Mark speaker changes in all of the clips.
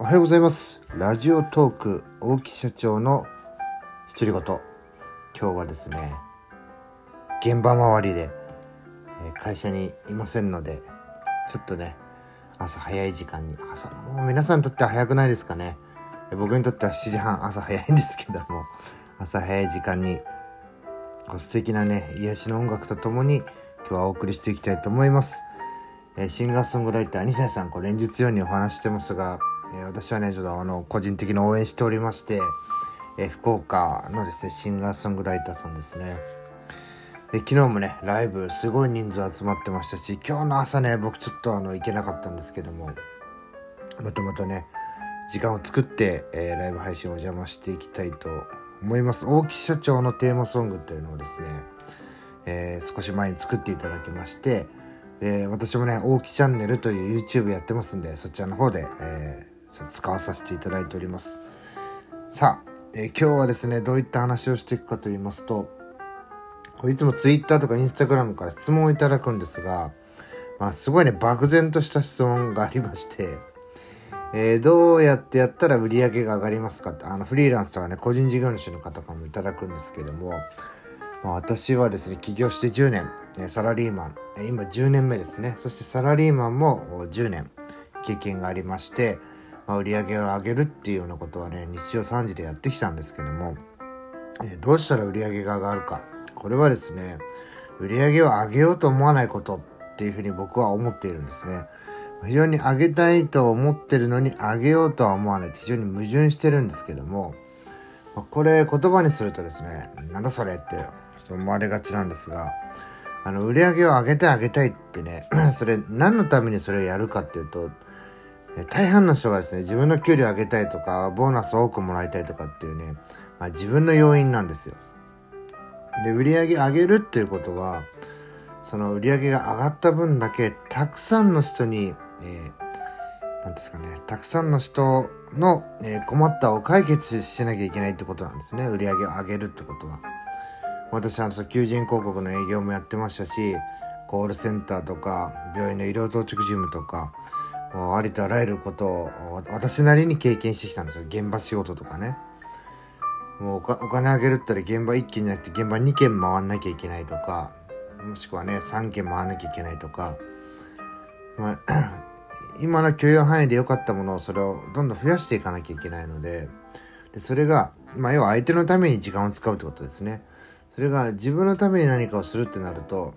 Speaker 1: おはようございます。ラジオトーク大木社長の独り言今日はですね現場周りでえ会社にいませんのでちょっとね朝早い時間に朝もう皆さんにとっては早くないですかね。僕にとっては7時半朝早いんですけども朝早い時間にこう素敵なね癒しの音楽とともに今日はお送りしていきたいと思います、えシンガーソングライター西谷さんこう連日ようにお話してますが、え私はねちょっとあの個人的に応援しておりまして、え福岡のですねシンガーソングライターさんですね。で昨日もねライブすごい人数集まってましたし今日の朝ね僕ちょっとあの行けなかったんですけどもまたまたね時間を作って、えーライブ配信をお邪魔していきたいと思います。大木社長のテーマソングっていうのをですね、えー少し前に作っていただきましてで私もね大木チャンネルという YouTube やってますんでそちらの方で、えー使わさせていただいております。さあ、えー今日はですねどういった話をしていくかと言いますといつも Twitter とか Instagram から質問をいただくんですが、まあ、すごいね漠然とした質問がありましてえーどうやってやったら売り上げが上がりますかってあのフリーランスとかね個人事業主の方からもいただくんですけども、まあ、私はですね起業して10年、ね、サラリーマン今10年目ですね。そしてサラリーマンも10年経験がありまして、まあ、売り上げを上げるっていうようなことはね日常3時でやってきたんですけども、えどうしたら売り上げが上がるかこれはですね売り上げを上げようと思わないことっていうふうに僕は思っているんですね。非常に上げたいと思ってるのに上げようとは思わないって非常に矛盾してるんですけどもこれ言葉にするとですねなんだそれってと思われがちなんですがあの売り上げを上げたい上げたいってね それ何のためにそれをやるかっていうと大半の人がですね自分の給料上げたいとかボーナスを多くもらいたいとかっていうね、まあ、自分の要因なんですよ。で売り上げ上げるっていうことはその売り上げが上がった分だけたくさんの人に、えー、なんですかね、たくさんの人の、えー困ったを解決しなきゃいけないってことなんですね。売り上げを上げるってことは。私はその求人広告の営業もやってましたし、コールセンターとか、病院の医療当直事務とか、ありとあらゆることを私なりに経験してきたんですよ。現場仕事とかね。もうお金あげるったら現場1件じゃなくて現場2件回んなきゃいけないとか、もしくはね、3件回んなきゃいけないとか、まあ、今の許容範囲で良かったものをそれをどんどん増やしていかなきゃいけないので、でそれが、まあ、要は相手のために時間を使うってことですね。それが自分のために何かをするってなると、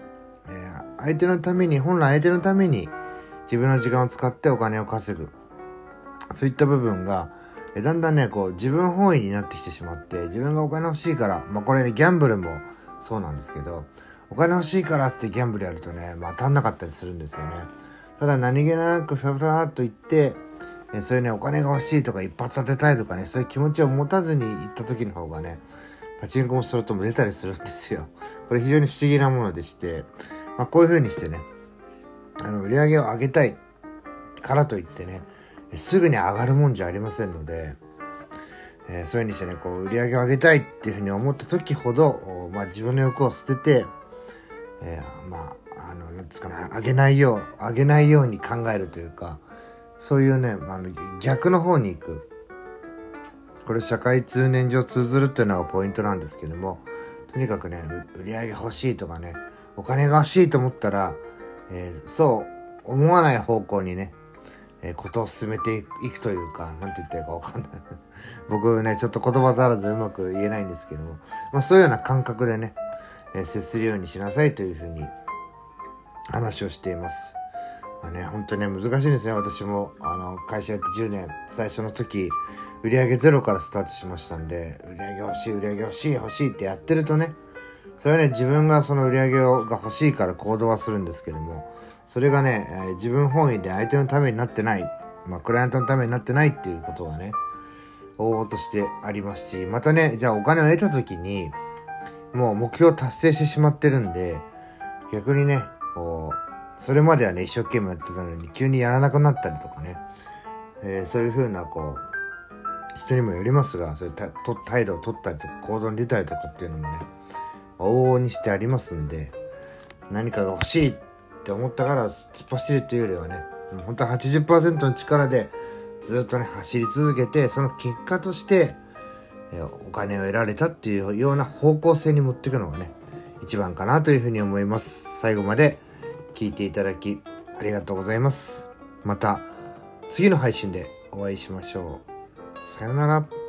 Speaker 1: えー相手のために、本来相手のために自分の時間を使ってお金を稼ぐ。そういった部分が、えだんだんね、こう自分本位になってきてしまって、自分がお金欲しいから、まあこれね、ギャンブルもそうなんですけど、お金欲しいからってギャンブルやるとね、まあ当たんなかったりするんですよね。ただ何気なくふらふらっと言って、えそういうね、お金が欲しいとか一発当てたいとかね、そういう気持ちを持たずに行った時の方がね、パチンコもスロットも出たりするんですよ。これ非常に不思議なものでして、まあこういう風にしてね、あの、売り上げを上げたいからといってね、すぐに上がるもんじゃありませんので、えーそういう風にしてね、こう、売り上げを上げたいっていう風に思った時ほど、まあ自分の欲を捨てて、えーまあ、あの、なんですかね、上げないよう、上げないように考えるというか、そういうね、あの、逆の方に行く。これ社会通念上通ずるっていうのがポイントなんですけども、とにかくね、売り上げ欲しいとかね、お金が欲しいと思ったら、えーそう思わない方向にね、えーことを進めていくというか、なんて言ったらいいかわかんない。僕ね、ちょっと言葉足らずうまく言えないんですけども、まあそういうような感覚でね、えー接するようにしなさいというふうに話をしています。まあね、本当にね、難しいんですね。私も、あの、会社やって10年、最初の時、売上ゼロからスタートしましたんで、売上欲しい、売上欲しい、欲しいってやってるとね、それはね、自分がその売り上げが欲しいから行動はするんですけども、それがね、えー自分本位で相手のためになってない、まあ、クライアントのためになってないっていうことがね、往々としてありますし、またね、じゃあお金を得た時に、もう目標を達成してしまってるんで、逆にね、こう、それまではね、一生懸命やってたのに、急にやらなくなったりとかね、えーそういう風な、こう、人にもよりますが、そういう態度を取ったりとか、行動に出たりとかっていうのもね、往々にしてありますんで、何かが欲しいって思ったから突っ走るというよりはね、本当は80%の力でずっとね走り続けてその結果としてお金を得られたっていうような方向性に持っていくのがね一番かなというふうに思います。最後まで聞いていただきありがとうございます。また次の配信でお会いしましょう。さようなら。